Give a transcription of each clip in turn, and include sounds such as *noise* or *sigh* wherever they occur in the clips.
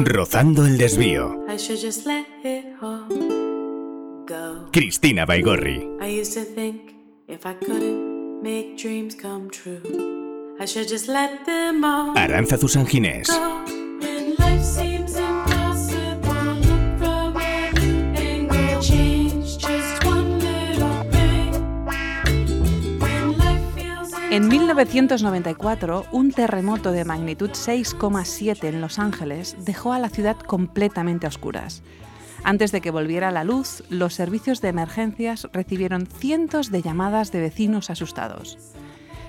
Rozando el desvío. I should just let it all go. Cristina Baigorri. I used to En 1994, un terremoto de magnitud 6,7 en Los Ángeles dejó a la ciudad completamente a oscuras. Antes de que volviera la luz, los servicios de emergencias recibieron cientos de llamadas de vecinos asustados.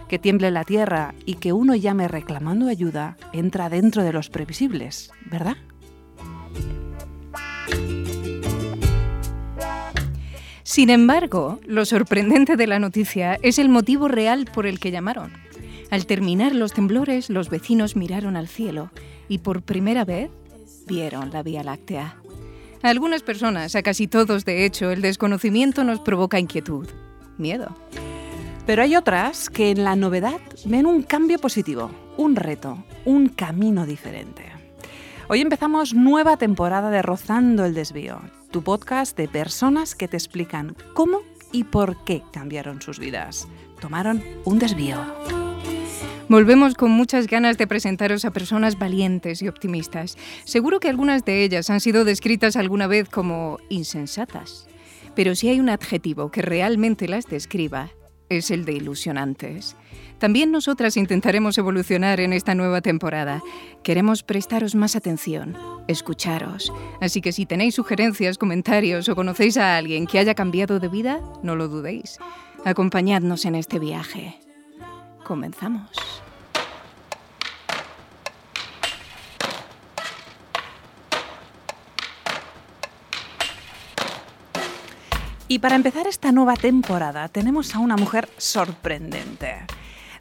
Que tiemble la tierra y que uno llame reclamando ayuda entra dentro de los previsibles, ¿verdad? Sin embargo, lo sorprendente de la noticia es el motivo real por el que llamaron. Al terminar los temblores, los vecinos miraron al cielo y por primera vez vieron la Vía Láctea. A algunas personas, a casi todos de hecho, el desconocimiento nos provoca inquietud, miedo. Pero hay otras que en la novedad ven un cambio positivo, un reto, un camino diferente. Hoy empezamos nueva temporada de Rozando el Desvío, tu podcast de personas que te explican cómo y por qué cambiaron sus vidas. Tomaron un desvío. Volvemos con muchas ganas de presentaros a personas valientes y optimistas. Seguro que algunas de ellas han sido descritas alguna vez como insensatas. Pero si hay un adjetivo que realmente las describa, es el de ilusionantes. También nosotras intentaremos evolucionar en esta nueva temporada. Queremos prestaros más atención, escucharos. Así que si tenéis sugerencias, comentarios o conocéis a alguien que haya cambiado de vida, no lo dudéis. Acompañadnos en este viaje. Comenzamos. Y para empezar esta nueva temporada tenemos a una mujer sorprendente.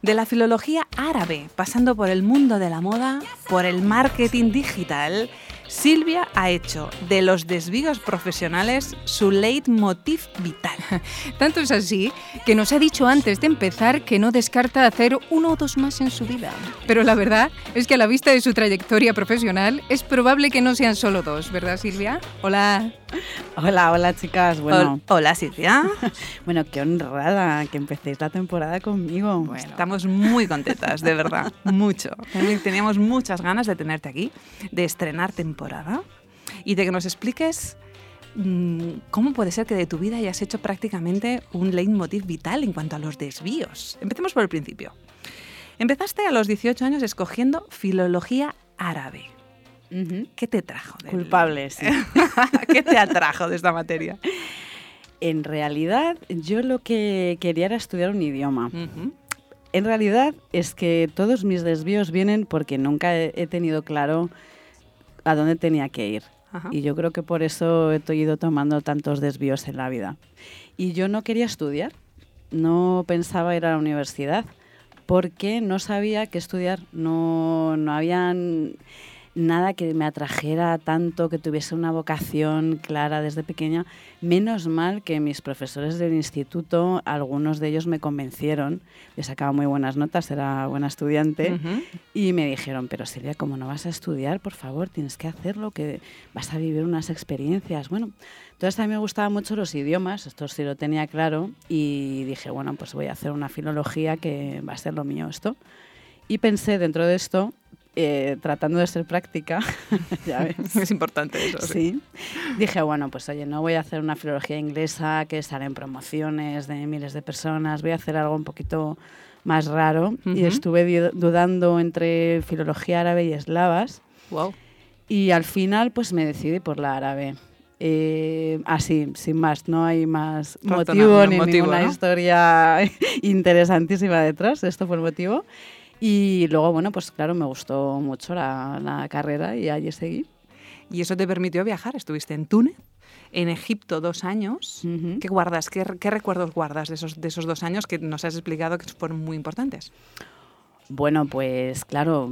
De la filología árabe, pasando por el mundo de la moda, por el marketing digital, Silvia ha hecho de los desvíos profesionales su leitmotiv vital. *laughs* Tanto es así que nos ha dicho antes de empezar que no descarta hacer uno o dos más en su vida. Pero la verdad es que a la vista de su trayectoria profesional es probable que no sean solo dos, ¿verdad Silvia? Hola. Hola, hola chicas. Bueno, Hol- Hola Silvia. *laughs* bueno, qué honrada que empecéis la temporada conmigo. Bueno, estamos muy contentas, de verdad, mucho. Teníamos muchas ganas de tenerte aquí, de estrenar temporada y de que nos expliques mm, cómo puede ser que de tu vida hayas hecho prácticamente un leitmotiv vital en cuanto a los desvíos. Empecemos por el principio. Empezaste a los 18 años escogiendo filología árabe. Ujú. ¿Qué te trajo? del- Culpable, *laughs* sí. *laughs* ¿Qué te atrajo de esta materia? en realidad, yo lo que quería era estudiar un idioma. Ujú. En realidad es que todos mis desvíos vienen porque nunca he tenido claro a dónde tenía que ir. Ajá. Y yo creo que por eso he ido tomando tantos desvíos en la vida. Y yo no quería estudiar, no pensaba ir a la universidad, porque no sabía qué estudiar, no, no había nada que me atrajera tanto, que tuviese una vocación clara desde pequeña. Menos mal que mis profesores del instituto, algunos de ellos me convencieron, yo sacaba muy buenas notas, era buena estudiante, y me dijeron, pero Silvia, como no vas a estudiar, por favor, tienes que hacerlo, que vas a vivir unas experiencias. Bueno, entonces a mí me gustaban mucho los idiomas, esto sí lo tenía claro, y dije, bueno, pues voy a hacer una filología que va a ser lo mío esto. Y pensé dentro de esto, eh, tratando de ser práctica, *laughs* ya ves, Es importante eso. sí. Sí. Dije, bueno, pues oye, no voy a hacer una filología inglesa que sale en promociones de miles de personas, voy a hacer algo un poquito más raro. Y Ujú. estuve di- dudando entre filología árabe y eslavas. Wow. Y al final, pues me decidí por la árabe. Eh, así, sin más, no hay más motivo ni motivo, ninguna ¿no? historia *laughs* interesantísima detrás. Esto fue el motivo. Y luego, bueno, pues claro, me gustó mucho la, la carrera y allí seguí. Y eso te permitió viajar. Estuviste en Túnez, en Egipto dos años. Ujú. ¿Qué guardas? ¿Qué, qué recuerdos guardas de esos, de esos dos años que nos has explicado que fueron muy importantes? Bueno, pues claro,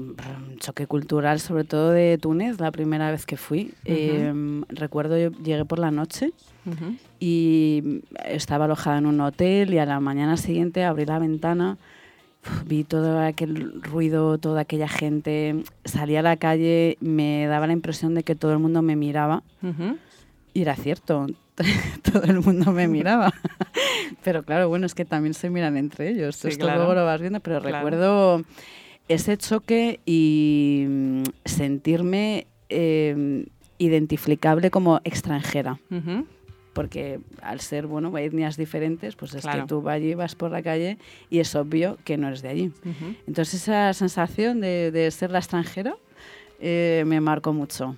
choque cultural, sobre todo de Túnez, la primera vez que fui. Eh, recuerdo, yo llegué por la noche Ujú. y estaba alojada en un hotel y a la mañana siguiente abrí la ventana vi todo aquel ruido, toda aquella gente, salía a la calle, me daba la impresión de que todo el mundo me miraba. Y era cierto, *laughs* todo el mundo me miraba. *laughs* pero claro, bueno, es que también se miran entre ellos. Sí, Esto claro. luego lo vas viendo, pero Claro. recuerdo ese choque y mm, sentirme eh, identificable como extranjera. Ujú. Porque al ser, bueno, etnias diferentes, pues es Claro. que tú allí vas por la calle y es obvio que no eres de allí. Ujú. Entonces esa sensación de, de ser la extranjera eh, me marcó mucho.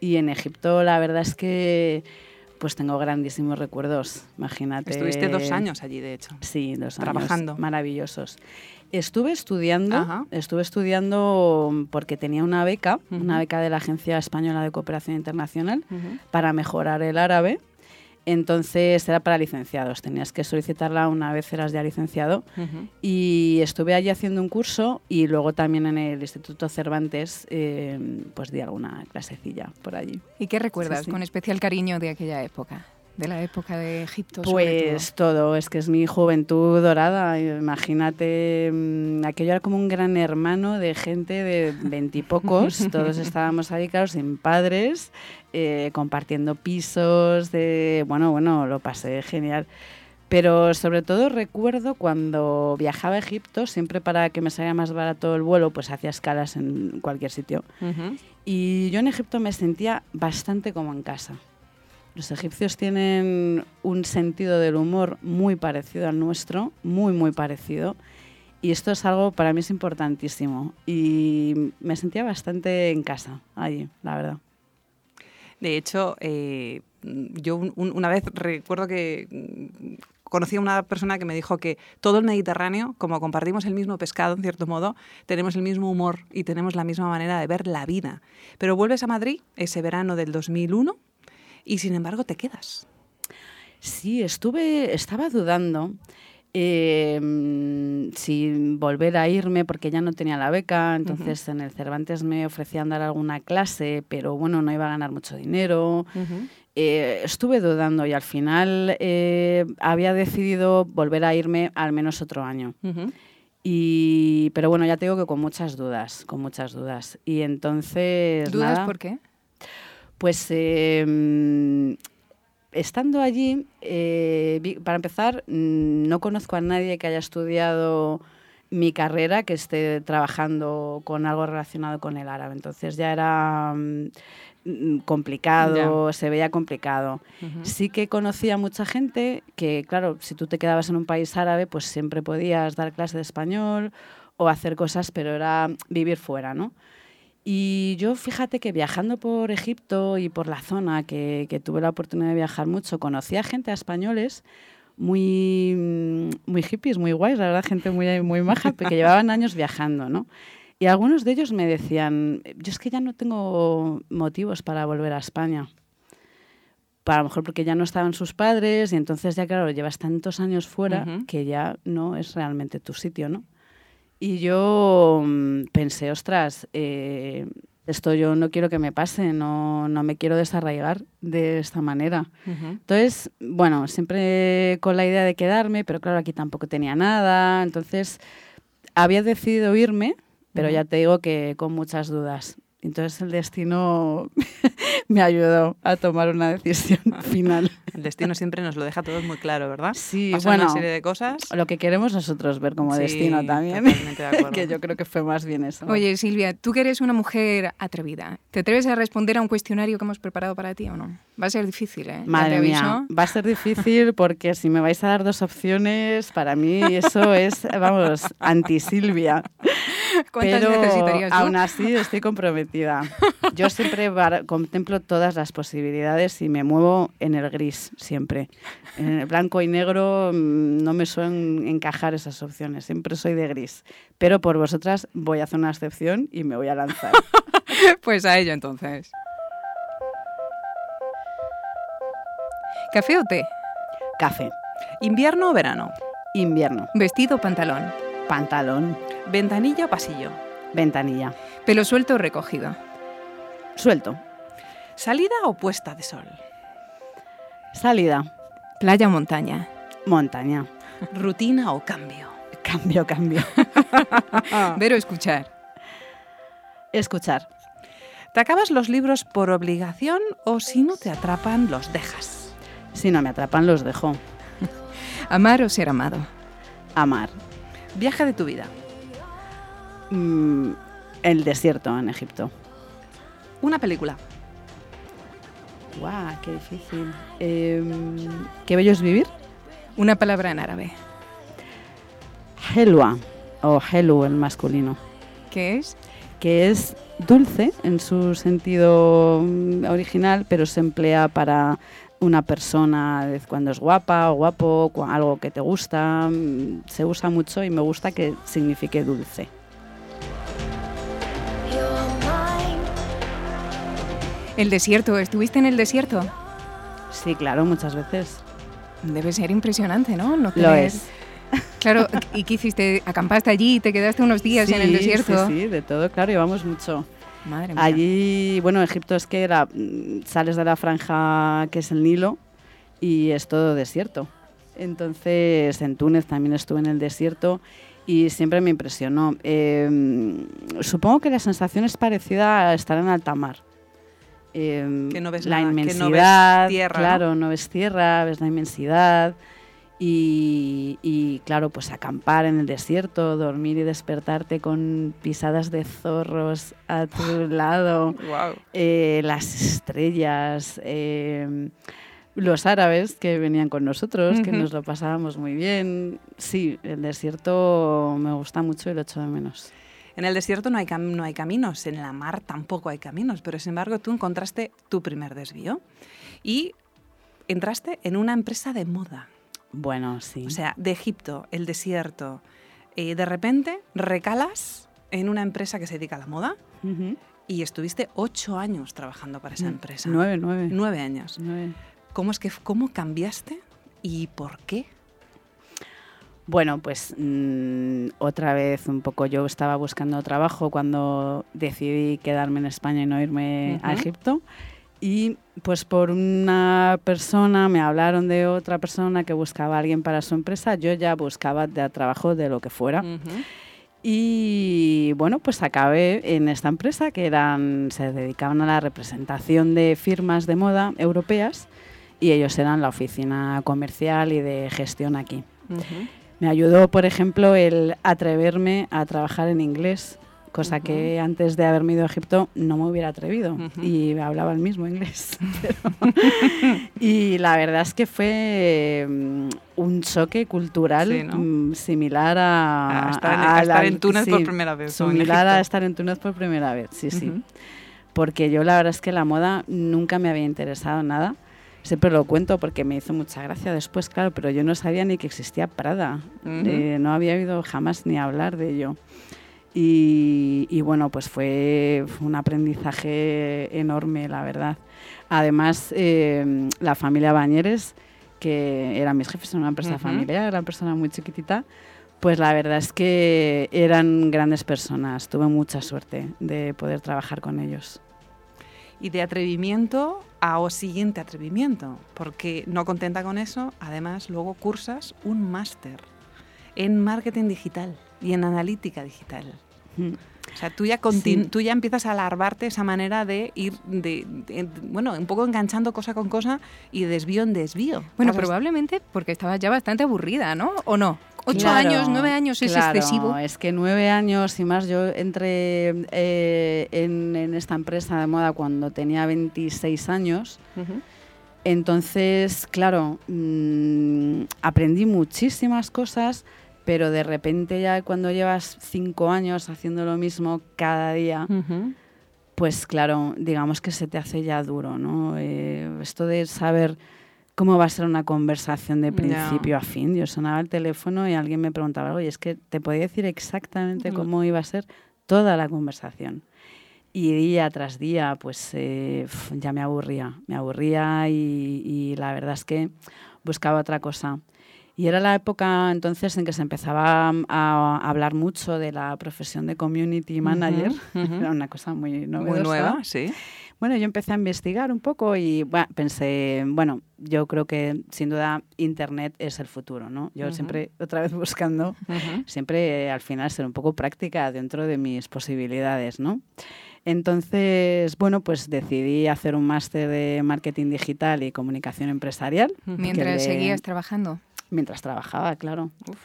Y en Egipto la verdad es que pues tengo grandísimos recuerdos, imagínate. Estuviste dos años allí, de hecho. Sí, dos años. Trabajando. Maravillosos. Estuve estudiando, Ajá. estuve estudiando porque tenía una beca, una Ujú. beca de la Agencia Española de Cooperación Internacional Ujú. para mejorar el árabe. Entonces era para licenciados, tenías que solicitarla una vez eras ya licenciado. Y estuve allí haciendo un curso y luego también en el Instituto Cervantes eh, pues di alguna clasecilla por allí. ¿Y qué recuerdas sí. con especial cariño de aquella época? De la época de Egipto, Pues todo, es que es mi juventud dorada. Imagínate, mm, aquello era como un gran hermano de gente de veintipocos. *laughs* Todos estábamos ahí, claro, sin padres, eh, compartiendo pisos. De, bueno, bueno, lo pasé genial. Pero sobre todo recuerdo cuando viajaba a Egipto, siempre para que me salga más barato el vuelo, pues hacía escalas en cualquier sitio. Y yo en Egipto me sentía bastante como en casa. Los egipcios tienen un sentido del humor muy parecido al nuestro, muy, muy parecido. Y esto es algo para mí es importantísimo. Y me sentía bastante en casa allí, la verdad. De hecho, eh, yo un- un- una vez recuerdo que mm, conocí a una persona que me dijo que todo el Mediterráneo, como compartimos el mismo pescado, en cierto modo, tenemos el mismo humor y tenemos la misma manera de ver la vida. Pero vuelves a Madrid ese verano del 2001 y sin embargo te quedas. Sí, estuve, estaba dudando eh, mm, si volver a irme porque ya no tenía la beca, entonces en el Cervantes me ofrecían dar alguna clase, pero bueno, no iba a ganar mucho dinero. Eh, estuve dudando y al final eh, había decidido volver a irme al menos otro año. Y, pero bueno, ya te digo que con muchas dudas, con muchas dudas. Y entonces... ¿Dudas nada, por qué? Pues eh, mm, estando allí, eh, para empezar, mm, no conozco a nadie que haya estudiado mi carrera que esté trabajando con algo relacionado con el árabe. Entonces ya era mm, mm, complicado, se veía complicado. Sí que conocía mucha gente que, claro, si tú te quedabas en un país árabe, pues siempre podías dar clase de español o hacer cosas, pero era vivir fuera, ¿no? Y yo fíjate que viajando por Egipto y por la zona, que, que tuve la oportunidad de viajar mucho, conocí a gente a españoles muy, mm, muy hippies, muy guays, la verdad, gente muy, muy maja, *laughs* que llevaban años viajando, ¿no? Y algunos de ellos me decían, yo es que ya no tengo motivos para volver a España. Para a lo mejor porque ya no estaban sus padres y entonces ya, claro, llevas tantos años fuera Ujú. que ya no es realmente tu sitio, ¿no? Y yo mm, pensé, ostras, eh, esto yo no quiero que me pase, no, no me quiero desarraigar de esta manera. Entonces, bueno, siempre con la idea de quedarme, pero claro, aquí tampoco tenía nada. Entonces, había decidido irme, pero ya te digo que con muchas dudas. Entonces, el destino *laughs* me ayudó a tomar una decisión *laughs* final. El destino siempre nos lo deja todo muy claro, ¿verdad? Sí, Pasan bueno, una serie de cosas. lo que queremos nosotros ver como Sí, destino también. totalmente de *laughs* acuerdo. que yo creo que fue más bien eso. Oye, Silvia, tú que eres una mujer atrevida, ¿te atreves a responder a un cuestionario que hemos preparado para ti o no? Va a ser difícil, ¿eh? Madre mía, va a ser difícil porque si me vais a dar dos opciones, para mí eso es, vamos, anti-Silvia. *laughs* ¿Cuántas Pero necesitarías tú? aún así estoy comprometida. Yo siempre contemplo todas las posibilidades y me muevo en el gris siempre. En el blanco y negro mm, no me suelen encajar esas opciones, siempre soy de gris. Pero por vosotras voy a hacer una excepción y me voy a lanzar. *laughs* Pues a ello entonces. ¿Café o té? Café, ¿Invierno o verano? invierno, ¿Vestido o pantalón? Pantalón, ¿Ventanilla o pasillo? ventanilla, ¿Pelo suelto o recogido? suelto, ¿Salida o puesta de sol? salida, ¿Playa o montaña? montaña, ¿Rutina o cambio? Cambio, cambio. *laughs* Ver o escuchar. Escuchar. ¿Te acabas los libros por obligación o si no te atrapan, los dejas? Si no me atrapan, los dejo. *laughs* Amar o ser amado. Amar. Viaje de tu vida. Mm, el desierto en Egipto. Una película. ¡Guau! ¡Qué difícil! Em, ¿Qué bello es vivir? Una palabra en árabe. Helwa, o helu en masculino, ¿Qué es? que es dulce en su sentido mm, original, pero se emplea para una persona cuando es guapa o guapo, algo que te gusta. mm, Se usa mucho y me gusta que signifique dulce. El desierto. ¿Estuviste en el desierto? Sí, claro, muchas veces. Debe ser impresionante, ¿no? No Lo tener- es. *laughs* Claro, ¿y qué hiciste? ¿Acampaste allí? ¿Te quedaste unos días en el desierto? Sí, sí, de todo, claro, llevamos mucho. Madre mía. Allí, bueno, Egipto es que era, mm, sales de la franja que es el Nilo y es todo desierto. Entonces, en Túnez también estuve en el desierto y siempre me impresionó. Eh, supongo que la sensación es parecida a estar en alta mar. Eh, Que no ves la nada, que no ves inmensidad, tierra, ¿no? claro, ¿no? ves tierra, ves la inmensidad y, y, claro, pues acampar en el desierto, dormir y despertarte con pisadas de zorros a tu *laughs* lado, Wow. eh, las estrellas, eh, los árabes que venían con nosotros, que nos lo pasábamos muy bien. Sí, el desierto me gusta mucho y lo echo de menos. En el desierto no hay, cam- no hay caminos, en la mar tampoco hay caminos, pero sin embargo tú encontraste tu primer desvío y entraste en una empresa de moda. Bueno, sí. O sea, de Egipto, el desierto. eh, de repente recalas en una empresa que se dedica a la moda y estuviste ocho años trabajando para esa Mm, empresa. Nueve, nueve. Nueve años. Nueve. ¿Cómo es que cómo cambiaste y por qué? Bueno, pues mm, otra vez un poco yo estaba buscando trabajo cuando decidí quedarme en España y no irme a. Egipto. Y pues por una persona, me hablaron de otra persona que buscaba a alguien para su empresa, yo ya buscaba de trabajo de lo que fuera. Y bueno, pues acabé en esta empresa que eran, se dedicaban a la representación de firmas de moda europeas y ellos eran la oficina comercial y de gestión aquí. Me ayudó, por ejemplo, el atreverme a trabajar en inglés, cosa Ujú. que antes de haberme ido a Egipto no me hubiera atrevido Ujú. y hablaba el mismo inglés. *laughs* y la verdad es que fue mm, un choque cultural Sí, ¿no? mm, similar a, A estar en- a- a estar al- en Túnez por sí, primera vez, Similar a estar en Túnez por primera vez, sí, sí. Ujú. Porque yo la verdad es que la moda nunca me había interesado nada. Siempre lo cuento porque me hizo mucha gracia después, claro, pero yo no sabía ni que existía Prada. Ujú. Eh, no había oído jamás ni hablar de ello. Y, y bueno, pues fue, un aprendizaje enorme, la verdad. Además, eh, la familia Bañeres, que eran mis jefes, era una empresa Ujú. familiar, era una persona muy chiquitita, pues la verdad es que eran grandes personas. Tuve mucha suerte de poder trabajar con ellos. Y de atrevimiento a o siguiente atrevimiento, porque no contenta con eso, además luego cursas un máster en marketing digital y en analítica digital. Mm. O sea, tú ya, Sí. tú ya empiezas a alarvarte esa manera de ir, de, de- bueno, un poco enganchando cosa con cosa y de desvío en desvío. Bueno, Pasas- probablemente porque estabas ya bastante aburrida, ¿no? ¿O no? Ocho Claro, años, nueve años es claro, excesivo. Es que nueve años y más, yo entré eh, en, en esta empresa de moda cuando tenía 26 años. Ujú. Entonces, claro, mm, aprendí muchísimas cosas, pero de repente ya cuando llevas cinco años haciendo lo mismo cada día, pues claro, digamos que se te hace ya duro, ¿no? Eh, esto de saber cómo va a ser una conversación de principio a fin. Yo sonaba el teléfono y alguien me preguntaba algo y es que te podía decir exactamente cómo iba a ser toda la conversación. Y día tras día, pues eh, ya me aburría, me aburría y, y la verdad es que buscaba otra cosa. Y era la época entonces en que se empezaba a, a hablar mucho de la profesión de community manager. ujú. *laughs* Era una cosa muy novedosa. Muy nueva, sí. Bueno, yo empecé a investigar un poco y bueno, pensé, bueno, yo creo que sin duda Internet es el futuro, ¿no? Yo Ujú. siempre, otra vez buscando, siempre eh, al final ser un poco práctica dentro de mis posibilidades, ¿no? Entonces, bueno, pues decidí hacer un máster de marketing digital y comunicación empresarial. Mientras le- seguías trabajando. Mientras trabajaba, claro. Uf.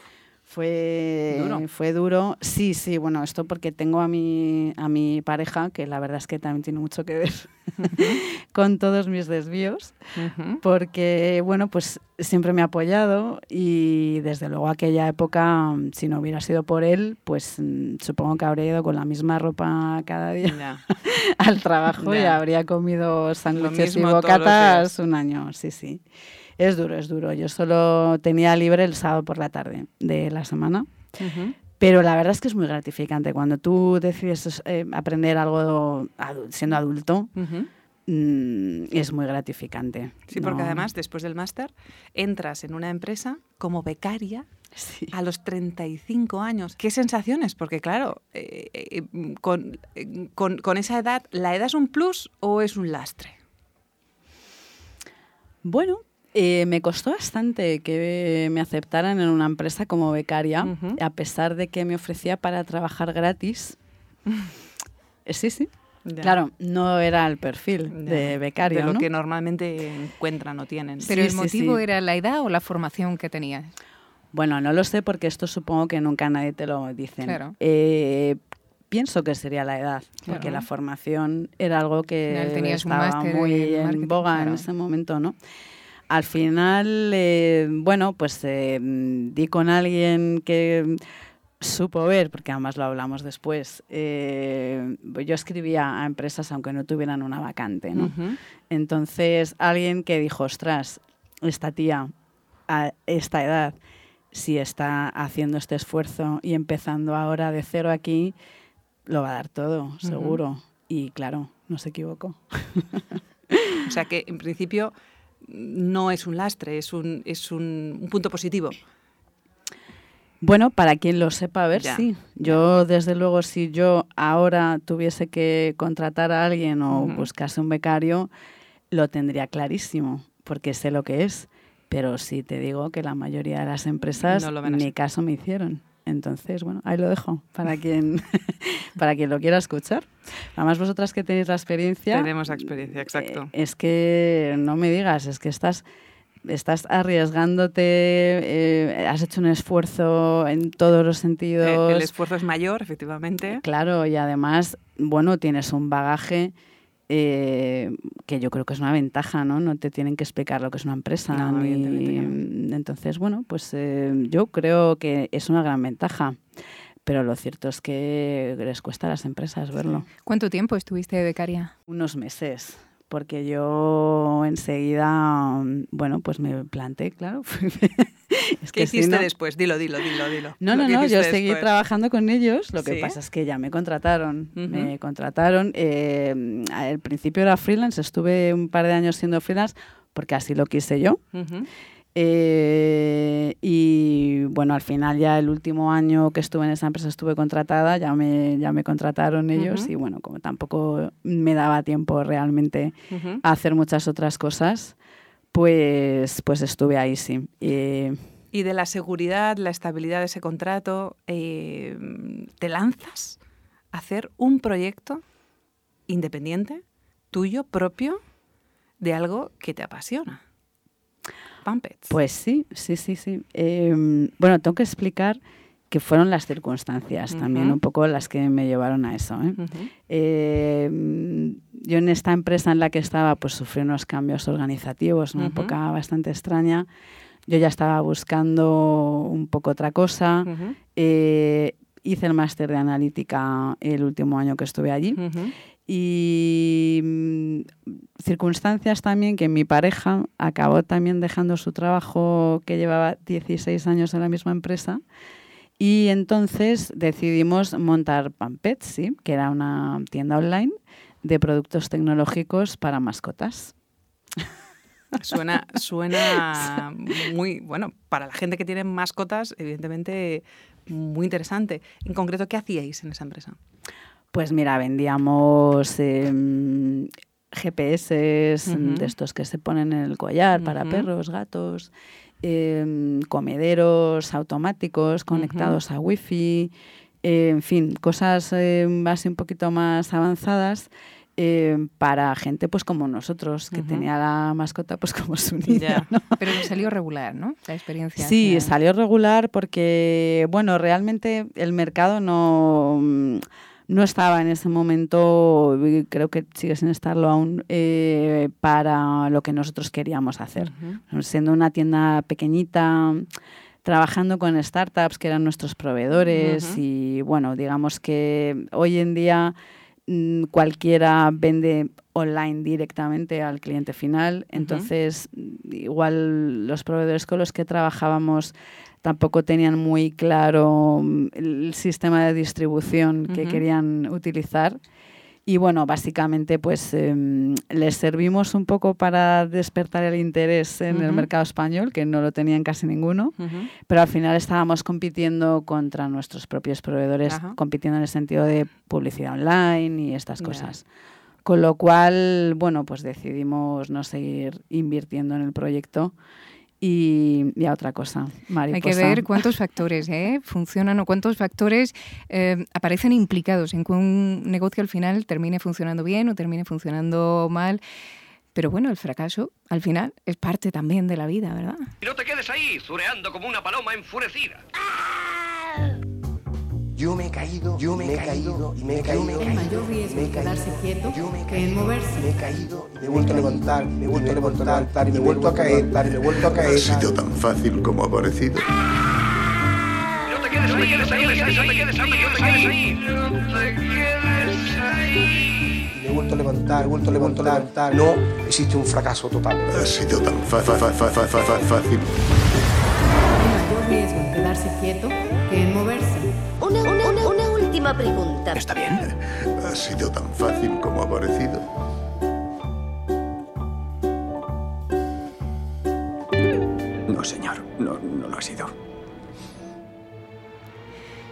Fue Duro. fue duro. Sí, sí, bueno, esto porque tengo a mi, a mi pareja, que la verdad es que también tiene mucho que ver *laughs* con todos mis desvíos, porque, bueno, pues siempre me ha apoyado y desde luego aquella época, si no hubiera sido por él, pues mm, supongo que habría ido con la misma ropa cada día *laughs* al trabajo y habría comido sándwiches y bocatas un año, sí, sí. Es duro, es duro. Yo solo tenía libre el sábado por la tarde de la semana. Pero la verdad es que es muy gratificante. Cuando tú decides eh, aprender algo adu- siendo adulto, mm, es muy gratificante. Sí, porque No- además, después del máster, entras en una empresa como becaria Sí. a los 35 años. ¿Qué sensaciones? Porque claro, eh, eh, con, eh, con- con esa edad, ¿la edad es un plus o es un lastre? Bueno, eh, me costó bastante que me aceptaran en una empresa como becaria, Ujú. a pesar de que me ofrecía para trabajar gratis. Eh, *laughs* Sí, sí. Ya. Claro, no era el perfil Ya. de becario, De lo ¿no? que normalmente encuentran o tienen. ¿Pero Sí, el sí, motivo sí. era la edad o la formación que tenías? Bueno, no lo sé porque esto supongo que nunca nadie te lo dicen. Claro. Eh, pienso que sería la edad, porque Claro. la formación era algo que estaba muy en en boga en claro. ese momento, ¿no? Al final, eh, bueno, pues eh, di con alguien que supo ver, porque además lo hablamos después, eh, yo escribía a empresas aunque no tuvieran una vacante, ¿no? Entonces, alguien que dijo, ostras, esta tía a esta edad, si está haciendo este esfuerzo y empezando ahora de cero aquí, lo va a dar todo, seguro. Y claro, no se equivocó. *laughs* O sea que en principio no es un lastre, es un, es un, un punto positivo. Bueno, para quien lo sepa, a ver, Ya, sí. Yo, desde luego, si yo ahora tuviese que contratar a alguien o Ujú. buscase un becario, lo tendría clarísimo, porque sé lo que es. Pero sí te digo que la mayoría de las empresas No ni caso me hicieron. Entonces, bueno, ahí lo dejo para quien, *laughs* para quien lo quiera escuchar. Además, vosotras que tenéis la experiencia, Tenemos experiencia, exacto. eh, es que no me digas, es que estás, estás arriesgándote, eh, has hecho un esfuerzo en todos los Eh, sentidos. el esfuerzo es mayor, efectivamente. Claro, y además, bueno, tienes un bagaje eh, que yo creo que es una ventaja, ¿no? No te tienen que explicar lo que es una empresa. No, ni- evidentemente Entonces, bueno, pues eh, yo creo que es una gran ventaja. Pero lo cierto es que les cuesta a las empresas verlo. ¿Cuánto tiempo estuviste de becaria? Unos meses, porque yo enseguida, bueno, pues me planté, claro. *laughs* es ¿Qué si hiciste no- después? Dilo, dilo, dilo, dilo. No, no, no, yo seguí trabajando con ellos. Lo que ¿Sí? pasa es que ya me contrataron. Me contrataron. eh, al principio era freelance, estuve un par de años siendo freelance porque así lo quise yo. Ujú. Eh, y bueno, al final ya el último año que estuve en esa empresa estuve contratada, ya me, ya me contrataron ellos y bueno, como tampoco me daba tiempo realmente a hacer muchas otras cosas, pues, pues estuve ahí, sí. Eh, Y de la seguridad, la estabilidad de ese contrato, eh, ¿te lanzas a hacer un proyecto independiente, tuyo, propio, de algo que te apasiona? Pumpets. Pues sí, sí, sí, sí. Eh, bueno, tengo que explicar que fueron las circunstancias también Ujú. un poco las que me llevaron a eso. ¿eh? Ujú. Eh, yo en esta empresa en la que estaba pues sufrí unos cambios organizativos, una Ujú. época bastante extraña. Yo ya estaba buscando un poco otra cosa. Eh, hice el máster de analítica el último año que estuve allí. Y mm, circunstancias también que mi pareja acabó también dejando su trabajo que llevaba 16 años en la misma empresa. Y entonces decidimos montar Pampet, sí, que era una tienda online de productos tecnológicos para mascotas. *laughs* Suena, suena *laughs* muy, bueno, para la gente que tiene mascotas, evidentemente muy interesante. En concreto, ¿qué hacíais en esa empresa? Pues mira, vendíamos em, GPS Ujú. de estos que se ponen en el collar para perros, gatos, em, comederos automáticos conectados a wifi, eh, en fin, cosas em, así un poquito más avanzadas. em, para gente pues como nosotros, que tenía la mascota pues como su niña. ¿no? Pero salió regular, ¿no? La experiencia. Sí, hacia- salió regular porque, bueno, realmente el mercado no, no estaba en ese momento, creo que sigue sin estarlo aún, eh, para lo que nosotros queríamos hacer. Siendo una tienda pequeñita, trabajando con startups que eran nuestros proveedores y, bueno, digamos que hoy en día mm, cualquiera vende online directamente al cliente final, entonces igual los proveedores con los que trabajábamos tampoco tenían muy claro mm, el sistema de distribución que Ujú. querían utilizar. Y bueno, básicamente pues em, les servimos un poco para despertar el interés en el Ujú. mercado español, que no lo tenían casi ninguno, Ujú. pero al final estábamos compitiendo contra nuestros propios proveedores, Ajá. compitiendo en el sentido de publicidad online y estas cosas. Con lo cual, bueno, pues decidimos no seguir invirtiendo en el proyecto y, y a otra cosa. Hay que ver cuántos factores ¿eh? funcionan o cuántos factores eh, aparecen implicados en que un negocio al final termine funcionando bien o termine funcionando mal. Pero bueno, el fracaso al final es parte también de la vida, ¿verdad? Y no te quedes ahí, zureando como una paloma enfurecida. Yo me he caído, yo me he caído, y me he caído. El mayor riesgo me he en quedarse quieto yo me he que en caído, moverse. Me he caído, me he vuelto a levantar, me he vuelto a levantar, y me he vuelto a caer, y me he vuelto a Ha caer. sido tan fácil como ha parecido. No te quedes ahí, no te quedes ahí, no te quedes ahí, no te quedes ahí, no te quedes ahí. Y me he vuelto a levantar, he vuelto a levantar. No existe un fracaso total. Ha sido tan fácil. El mayor riesgo en quedarse quieto que en moverse. Una, una, una, una última pregunta. Está bien. Ha sido tan fácil como ha parecido. No, señor, no, no lo ha sido.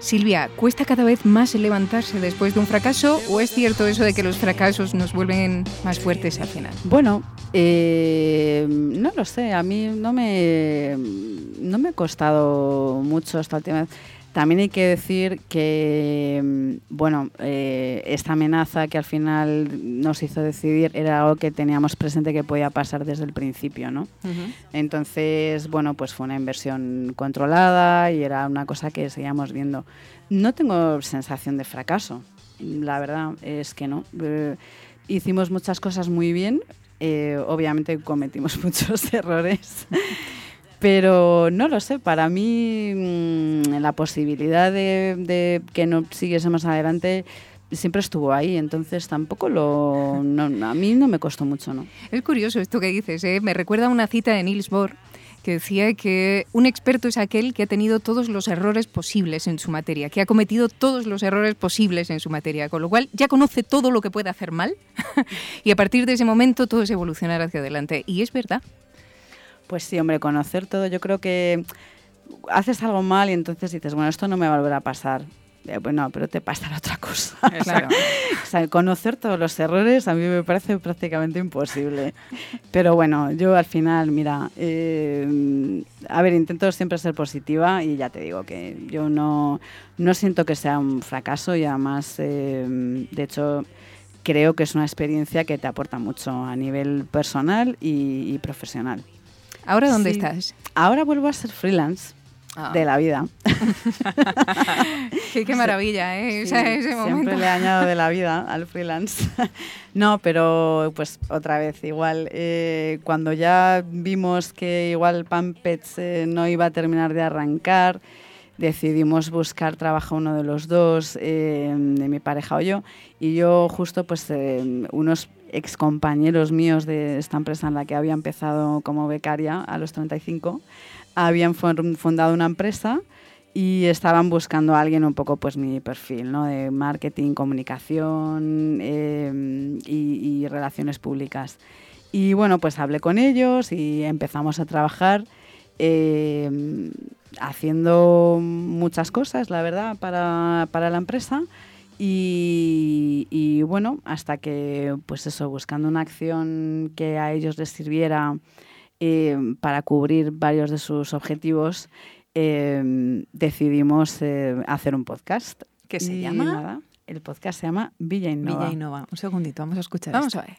Silvia, ¿cuesta cada vez más levantarse después de un fracaso o es cierto eso de que los fracasos nos vuelven más fuertes al final? Bueno, eh, no lo sé, a mí no me, no me ha costado mucho esta última vez. También hay que decir que, mm, bueno, eh, esta amenaza que al final nos hizo decidir era algo que teníamos presente que podía pasar desde el principio, ¿no? Entonces, bueno, pues fue una inversión controlada y era una cosa que seguíamos viendo. No tengo sensación de fracaso, la verdad es que no. Eh, hicimos muchas cosas muy bien, eh, obviamente cometimos *laughs* muchos errores. Pero no lo sé, para mí mm, la posibilidad de, que no siguiésemos adelante siempre estuvo ahí, entonces tampoco lo... no- a mí no me costó mucho, ¿no? Es curioso esto que dices, ¿eh? me recuerda a una cita de Niels Bohr que decía que un experto es aquel que ha tenido todos los errores posibles en su materia, que ha cometido todos los errores posibles en su materia, con lo cual ya conoce todo lo que puede hacer mal *laughs* y a partir de ese momento todo es evolucionar hacia adelante. Y es verdad. Pues sí, hombre, conocer todo. Yo creo que haces algo mal y entonces dices, bueno, esto no me va a volver a pasar. Eh, Bueno, pero te pasará otra cosa. *laughs* Claro. O sea, conocer todos los errores a mí me parece prácticamente imposible. Pero bueno, yo al final, mira, eh, a ver, intento siempre ser positiva y ya te digo que yo no, no siento que sea un fracaso y además, eh, de hecho, creo que es una experiencia que te aporta mucho a nivel personal y, y profesional. ¿Ahora dónde Sí. estás? Ahora vuelvo a ser freelance Ah. de la vida. *laughs* Qué, qué maravilla, ¿eh? Sí, Esa- ese siempre le añado de la vida al freelance. *laughs* no, pero pues otra vez, igual, eh, cuando ya vimos que igual Pampets eh, no iba a terminar de arrancar, decidimos buscar trabajo uno de los dos, eh, de mi pareja o yo, y yo justo pues eh, unos ex compañeros míos de esta empresa en la que había empezado como becaria a los 35, habían fundado una empresa y estaban buscando a alguien un poco pues mi perfil, ¿no? De marketing, comunicación eh, y, relaciones públicas. Y bueno, pues hablé con ellos y empezamos a trabajar eh, haciendo muchas cosas, la verdad, para, para la empresa. Y, y, bueno, hasta que, pues eso, buscando una acción que a ellos les sirviera eh, para cubrir varios de sus objetivos, eh, decidimos eh, hacer un podcast. ¿Qué se Y llama? nada, el podcast se llama Villa Innova. Villa Innova. Un segundito, vamos a escuchar Vamos esto. a ver.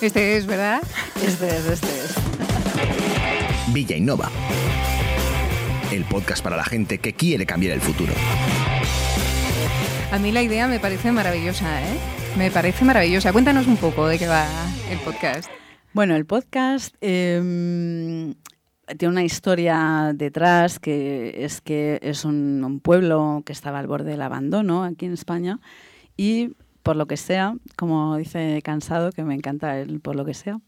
Este es, ¿verdad? Este es, este es. Villa Innova. El podcast para la gente que quiere cambiar el futuro. A mí la idea me parece maravillosa, ¿eh? Me parece maravillosa. Cuéntanos un poco de qué va el podcast. Bueno, el podcast eh, tiene una historia detrás que es que es un, un pueblo que estaba al borde del abandono aquí en España y por lo que sea, como dice Cansado, que me encanta el por lo que sea,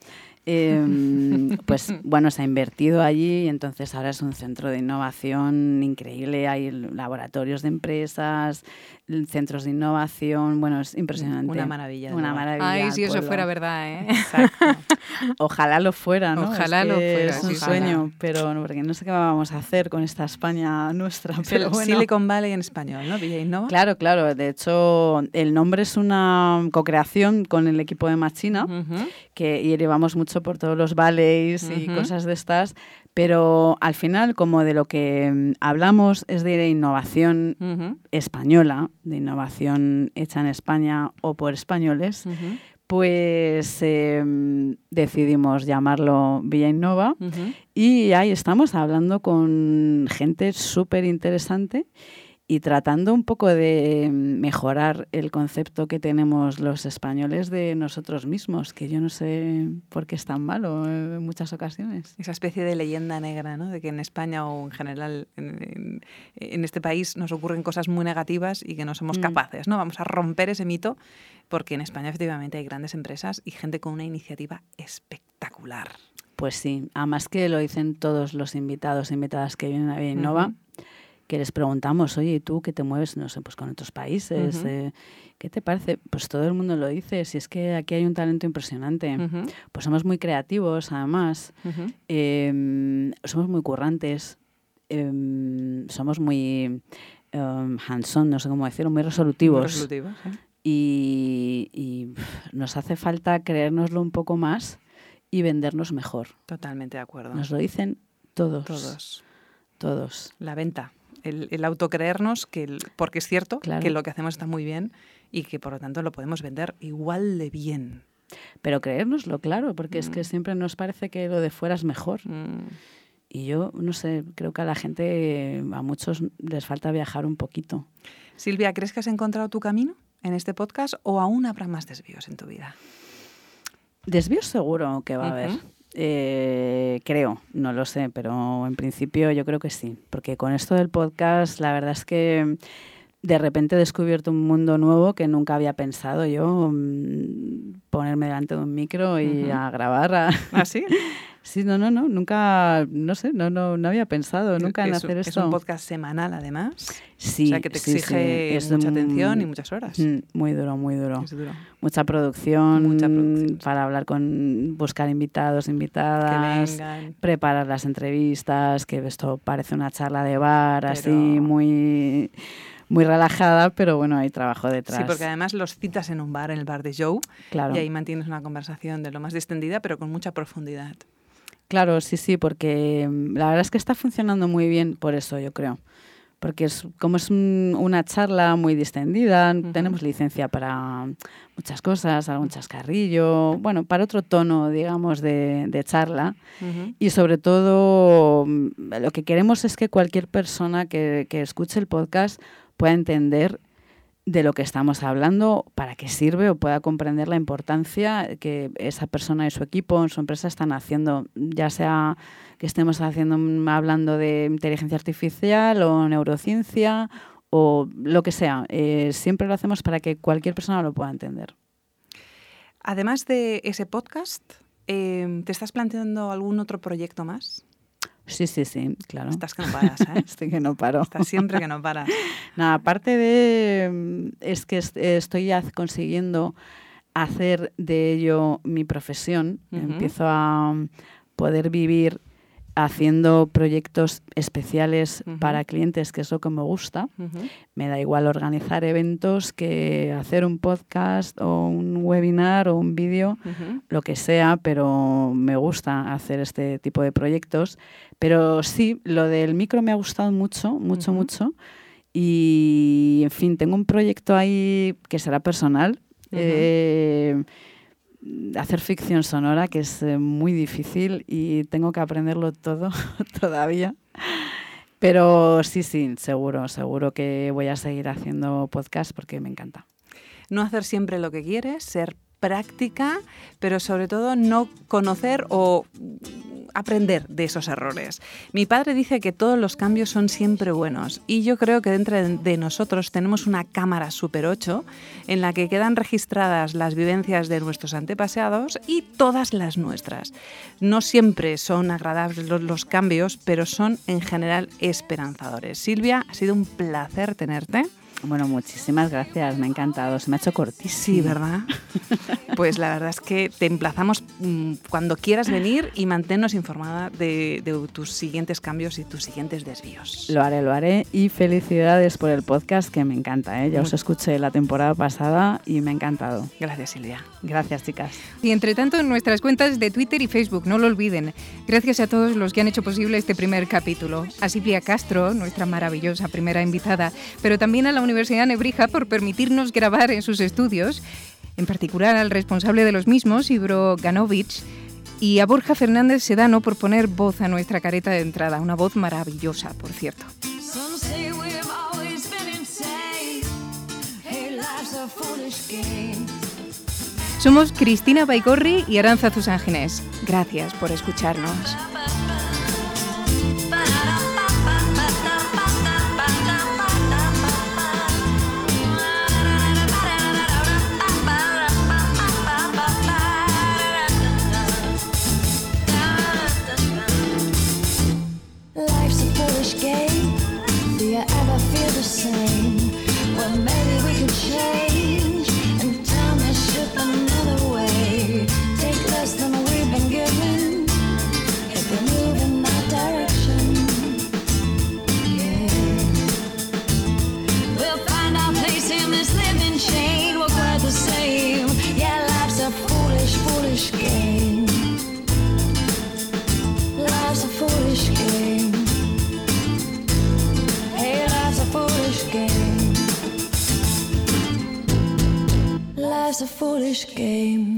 eh, *laughs* pues bueno, se ha invertido allí y entonces ahora es un centro de innovación increíble. Hay laboratorios de empresas, centros de innovación. Bueno, es impresionante. Una maravilla, Una maravilla. Ay, si eso fuera verdad, ¿eh? Exacto. *laughs* Ojalá lo fuera, ¿no? Ojalá Es lo fuera, Es un sueño, pero no, porque no sé qué vamos a hacer con esta España nuestra. Es Pero el bueno. Silicon Valley en español, ¿no? Villa Innova. Claro, claro. De hecho, el nombre es una co-creación con el equipo de Machina, que y llevamos mucho por todos los valleys y cosas de estas, pero al final, como de lo que mm, hablamos es de innovación española, de innovación hecha en España o por españoles, pues em, decidimos llamarlo Villa Innova y ahí estamos hablando con gente súper interesante y tratando un poco de mejorar el concepto que tenemos los españoles de nosotros mismos, que yo no sé por qué es tan malo en muchas ocasiones. Esa especie de leyenda negra, ¿no? De que en España o en general en, este país nos ocurren cosas muy negativas y que no somos Mm. capaces, ¿no? Vamos a romper ese mito porque en España efectivamente hay grandes empresas y gente con una iniciativa espectacular. Pues sí, además que lo dicen todos los invitados e invitadas que vienen a Innova. Que les preguntamos, oye, ¿y tú qué te mueves, no sé, pues con otros países? Eh, ¿Qué te parece? Pues todo el mundo lo dice, si es que aquí hay un talento impresionante. Pues somos muy creativos, además, em, somos muy currantes, em, somos muy em, hands-on, no sé cómo decirlo, muy resolutivos. Muy resolutivos. Y, y, nos hace falta creérnoslo un poco más y vendernos mejor. Totalmente de acuerdo. Nos lo dicen todos. Todos. Todos. La venta. El, el autocreernos, que el- porque es cierto Claro. que lo que hacemos está muy bien y que por lo tanto lo podemos vender igual de bien. Pero creérnoslo, claro, porque es que Mm. siempre nos parece que lo de fuera es mejor. Mm. Y yo, no sé, creo que a la gente, a muchos les falta viajar un poquito. Silvia, ¿crees que has encontrado tu camino en este podcast o aún habrá más desvíos en tu vida? Desvíos seguro que va a haber. Eh, creo, no lo sé, pero en principio yo creo que sí. Porque con esto del podcast, la verdad es que de repente he descubierto un mundo nuevo que nunca había pensado yo mm, ponerme delante de un micro y a grabar. a- ¿Ah, sí? *laughs* Sí, no, no, no, nunca, no sé, no, no, no había pensado nunca en es, hacer es esto. un podcast semanal, además. Sí, o sea, que te sí, exige es mucha un- atención y muchas horas. Muy duro, muy duro. Es duro. Mucha producción, Mucha producción, para hablar con, buscar invitados, invitadas, preparar las entrevistas, que esto parece una charla de bar, así muy, muy relajada, pero bueno, hay trabajo detrás. Sí, porque además los citas en un bar, en el bar de Joe, Claro. y ahí mantienes una conversación de lo más distendida, pero con mucha profundidad. Claro, sí, sí, porque mm, la verdad es que está funcionando muy bien por eso, yo creo. Porque es, como es un- una charla muy distendida, tenemos licencia para muchas cosas, algún chascarrillo, bueno, para otro tono, digamos, de, de charla. Y sobre todo, mm, lo que queremos es que cualquier persona que, que escuche el podcast pueda entender de lo que estamos hablando, para qué sirve o pueda comprender la importancia que esa persona y su equipo en su empresa están haciendo, ya sea que estemos haciendo mm, hablando de inteligencia artificial o neurociencia o lo que sea. Eh, siempre lo hacemos para que cualquier persona lo pueda entender. Además de ese podcast, eh, ¿te estás planteando algún otro proyecto más? Sí, sí, sí, claro. Estás que no paras, ¿eh? *laughs* Estoy que no paro. Estás siempre que no paras. *laughs* No, aparte de mm, es que est- estoy ya consiguiendo hacer de ello mi profesión, empiezo a mm, poder vivir haciendo proyectos especiales para clientes, que es lo que me gusta. Me da igual organizar eventos que hacer un podcast o un webinar o un vídeo, lo que sea, pero me gusta hacer este tipo de proyectos. Pero sí, lo del micro me ha gustado mucho, mucho, mucho. Y, en fin, tengo un proyecto ahí que será personal. Eh, hacer ficción sonora, que es eh, muy difícil y tengo que aprenderlo todo *laughs* todavía. Pero sí, sí, seguro, seguro que voy a seguir haciendo podcast porque me encanta. No hacer siempre lo que quieres, ser práctica, pero sobre todo no conocer o aprender de esos errores. Mi padre dice que todos los cambios son siempre buenos y yo creo que dentro de- nosotros tenemos una cámara Super 8 en la que quedan registradas las vivencias de nuestros antepasados y todas las nuestras. No siempre son agradables los, los cambios, pero son en general esperanzadores. Silvia, ha sido un placer tenerte. Bueno, muchísimas gracias, me ha encantado, se me ha hecho cortísimo. Sí, ¿verdad? *laughs* Pues la verdad es que te emplazamos mm, cuando quieras venir y manténnos informada de, de tus siguientes cambios y tus siguientes desvíos. Lo haré, lo haré y felicidades por el podcast que me encanta. ¿eh? Ya os escuché la temporada pasada y me ha encantado. Gracias, Silvia. Gracias, chicas. Y entre tanto, en nuestras cuentas de Twitter y Facebook, no lo olviden. Gracias a todos los que han hecho posible este primer capítulo. A Silvia Castro, nuestra maravillosa primera invitada, pero también a la Universidad Nebrija por permitirnos grabar en sus estudios, en particular al responsable de los mismos, Ibro Ganovich, y a Borja Fernández Sedano por poner voz a nuestra careta de entrada, una voz maravillosa, por cierto. Somos Cristina Baigorri y Aranza Zusanginés. Gracias por escucharnos. Foolish game.